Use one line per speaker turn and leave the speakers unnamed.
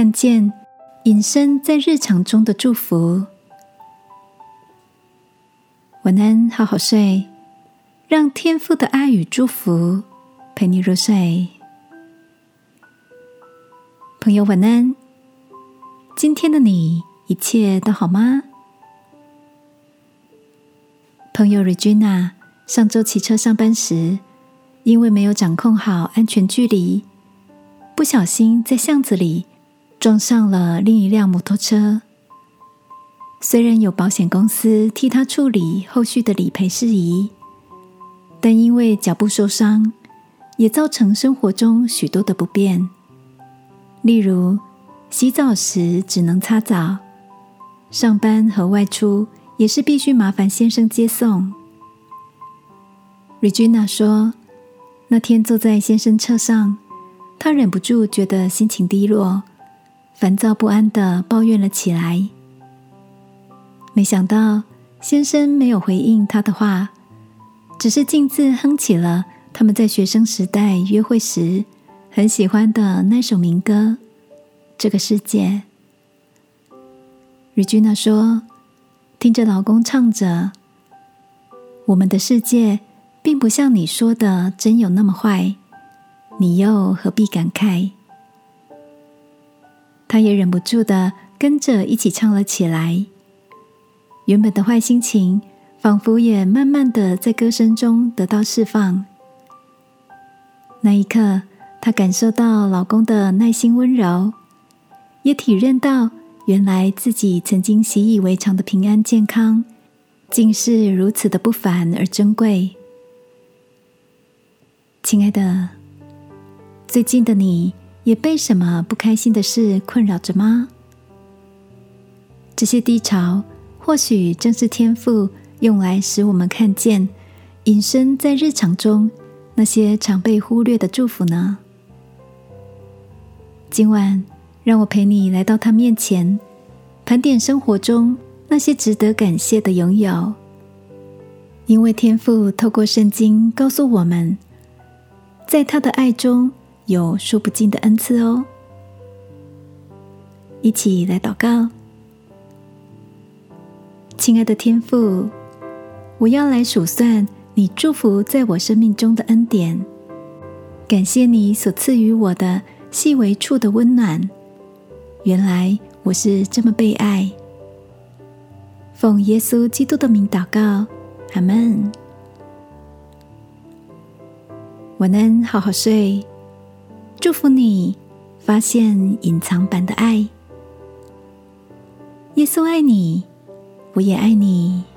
看见隐身在日常中的祝福。晚安，好好睡，让天父的爱与祝福陪你入睡。朋友，晚安。今天的你一切都好吗？朋友 Regina 上周骑车上班时，因为没有掌控好安全距离，不小心在巷子里撞上了另一辆摩托车。虽然有保险公司替他处理后续的理赔事宜，但因为脚部受伤，也造成生活中许多的不便。例如，洗澡时只能擦澡，上班和外出也是必须麻烦先生接送。Regina 说，那天坐在先生车上，她忍不住觉得心情低落，烦躁不安的抱怨了起来。没想到先生没有回应他的话，只是径自哼起了他们在学生时代约会时很喜欢的那首民歌《这个世界》。Regina 说：“听着老公唱着，我们的世界并不像你说的真有那么坏，你又何必感慨？”他也忍不住的跟着一起唱了起来。原本的坏心情，仿佛也慢慢的在歌声中得到释放。那一刻，她感受到老公的耐心温柔，也体认到原来自己曾经习以为常的平安健康，竟是如此的不凡而珍贵。亲爱的，最近的你也被什么不开心的事困扰着吗？这些低潮。或许正是天赋用来使我们看见隐身在日常中那些常被忽略的祝福呢。今晚，让我陪你来到他面前，盘点生活中那些值得感谢的拥有。因为天赋透过圣经告诉我们，在他的爱中有说不尽的恩赐哦。一起来祷告。亲爱的天父，我要来数算你祝福在我生命中的恩典，感谢你所赐予我的细微处的温暖。原来我是这么被爱。奉耶稣基督的名祷告，阿门。晚安，好好睡。祝福你发现隐藏版的爱。耶稣爱你。我也爱你。